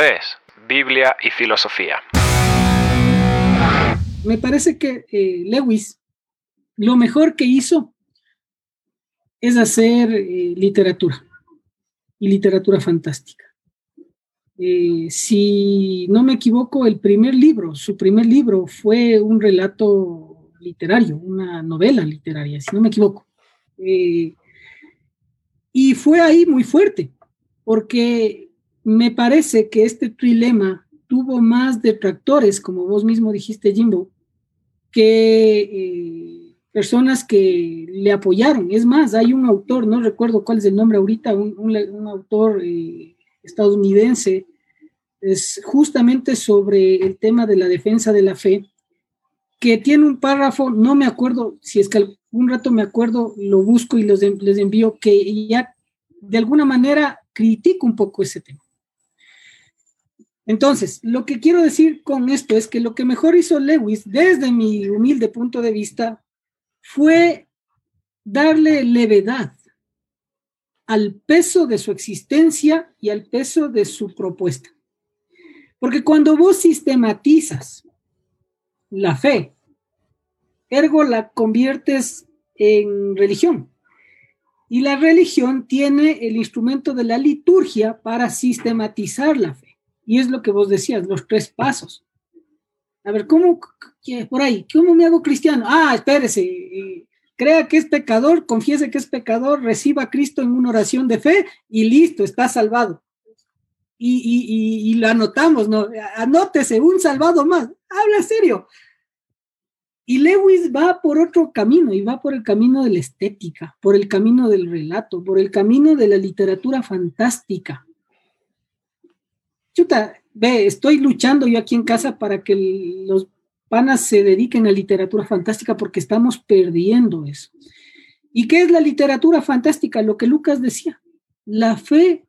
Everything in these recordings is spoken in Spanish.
Es Biblia y Filosofía. Me parece que eh, Lewis lo mejor que hizo es hacer eh, literatura y literatura fantástica. Eh, si no me equivoco, el primer libro, su primer libro fue un relato literario, una novela literaria, si no me equivoco. y fue ahí muy fuerte, porque me parece que este trilema tuvo más detractores, como vos mismo dijiste, Jimbo, que eh, personas que le apoyaron. Es más, hay un autor, no recuerdo cuál es el nombre ahorita, un, autor eh, estadounidense, es justamente sobre el tema de la defensa de la fe, que tiene un párrafo, no me acuerdo, si es que un rato me acuerdo, lo busco y les envío, que ya de alguna manera critica un poco ese tema. Entonces, lo que quiero decir con esto es que lo que mejor hizo Lewis, desde mi humilde punto de vista, fue darle levedad al peso de su existencia y al peso de su propuesta. Porque cuando vos sistematizas la fe, ergo la conviertes en religión. Y la religión tiene el instrumento de la liturgia para sistematizar la fe. Y es lo que vos decías, los tres pasos. A ver, ¿cómo, por ahí, cómo me hago cristiano? Ah, espérese, eh, crea que es pecador, confiese que es pecador, reciba a Cristo en una oración de fe y listo, está salvado. Y, lo anotamos, ¿no? Anótese, un salvado más, habla serio. Y Lewis va por otro camino, y va por el camino de la estética, por el camino del relato, por el camino de la literatura fantástica chuta, ve, estoy luchando yo aquí en casa para que los panas se dediquen a literatura fantástica porque estamos perdiendo eso. ¿Y qué es la literatura fantástica? Lo que Lucas decía. La fe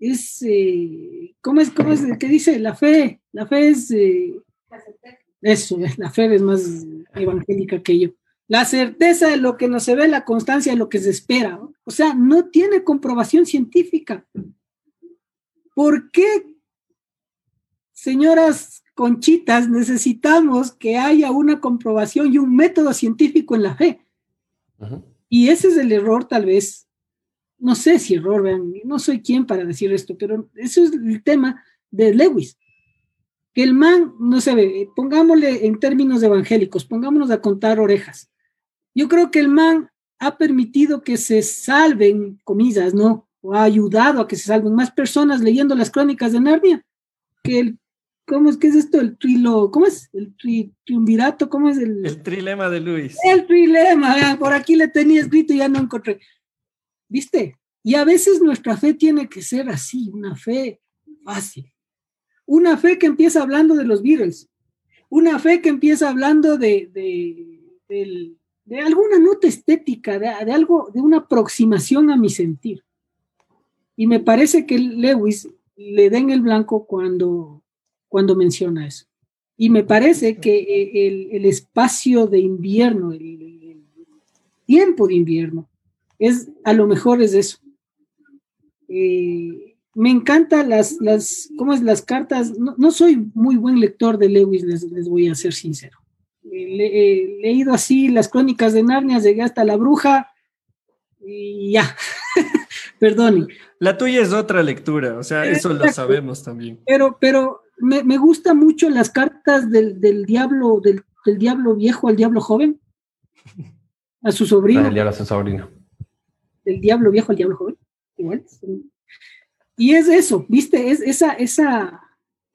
es, eh, ¿cómo es, cómo es, qué dice? La fe, la fe es, eh, eso, la fe es más evangélica que yo. La certeza de lo que no se ve, la constancia de lo que se espera. O sea, no tiene comprobación científica. ¿Por qué señoras conchitas, necesitamos que haya una comprobación y un método científico en la fe. Y ese es el error tal vez, no sé si error, vean, no soy quien para decir esto, pero eso es el tema de Lewis. Que el man, no se ve, pongámosle en términos evangélicos, pongámonos a contar orejas. Yo creo que el man ha permitido que se salven, comillas, ¿no? O ha ayudado a que se salven más personas leyendo las crónicas de Narnia que el ¿Cómo es que es esto? El trilo, ¿cómo es? El triunvirato, ¿cómo es el? El trilema de Luis. El trilema, por aquí le tenía escrito y ya no encontré. ¿Viste? Y a veces nuestra fe tiene que ser así, una fe fácil. Una fe que empieza hablando de los Beatles. Una fe que empieza hablando de, de, de, alguna nota estética, de, de algo, de una aproximación a mi sentir. Y me parece que Lewis le den el blanco cuando cuando menciona eso. Y me parece que eh, el, espacio de invierno, el, tiempo de invierno, es a lo mejor es eso. Eh, me encantan las, las, ¿cómo es? Las cartas. No, soy muy buen lector de Lewis, les, voy a ser sincero. He leído así las crónicas de Narnia, llegué hasta la bruja y ya. Perdonen. La tuya es otra lectura, o sea, eso lo sabemos también. Pero, pero me, me gusta mucho las cartas del, del diablo, del, del, diablo viejo al diablo joven, a su sobrino. Del diablo a su sobrino. Del diablo viejo al diablo joven, igual. Y es eso, viste, es esa, esa,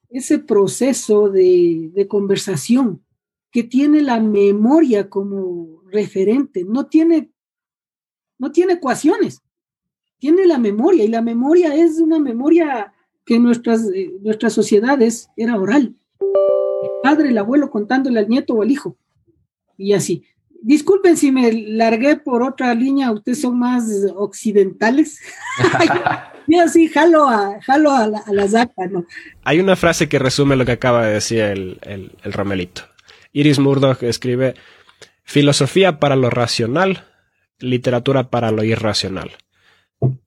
ese proceso de, de conversación que tiene la memoria como referente, no tiene, no tiene ecuaciones, tiene la memoria y la memoria es una memoria que nuestras, eh, nuestras sociedades era oral. El padre, el abuelo contándole al nieto o al hijo. Y así. Disculpen si me largué por otra línea, ustedes son más occidentales. y así jalo a, jalo a la, a ¿no? Hay una frase que resume lo que acaba de decir el, el, el Romelito. Iris Murdoch escribe, filosofía para lo racional, literatura para lo irracional.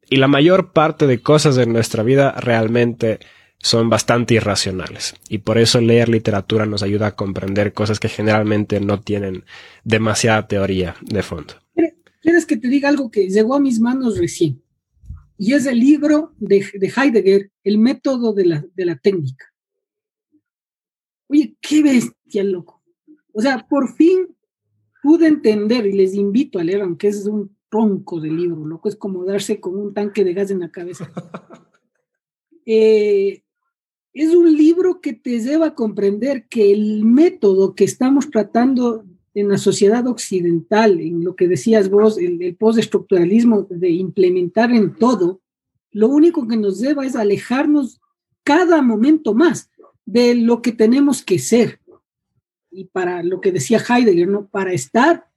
Y la mayor parte de cosas en nuestra vida realmente son bastante irracionales. Y por eso leer literatura nos ayuda a comprender cosas que generalmente no tienen demasiada teoría de fondo. ¿Quieres que te diga algo que llegó a mis manos recién? Y es el libro de, Heidegger, El método de la, de la técnica. Oye, qué bestia, loco. O sea, por fin pude entender y les invito a leer, aunque es un tronco de libro, loco, es como darse con un tanque de gas en la cabeza. Eh, es un libro que te lleva a comprender que el método que estamos tratando en la sociedad occidental, en lo que decías vos, el, el postestructuralismo de implementar en todo, lo único que nos lleva es alejarnos cada momento más de lo que tenemos que ser. Y para lo que decía Heidegger, ¿no? Para estar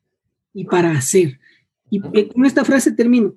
y para hacer. Y con esta frase termino.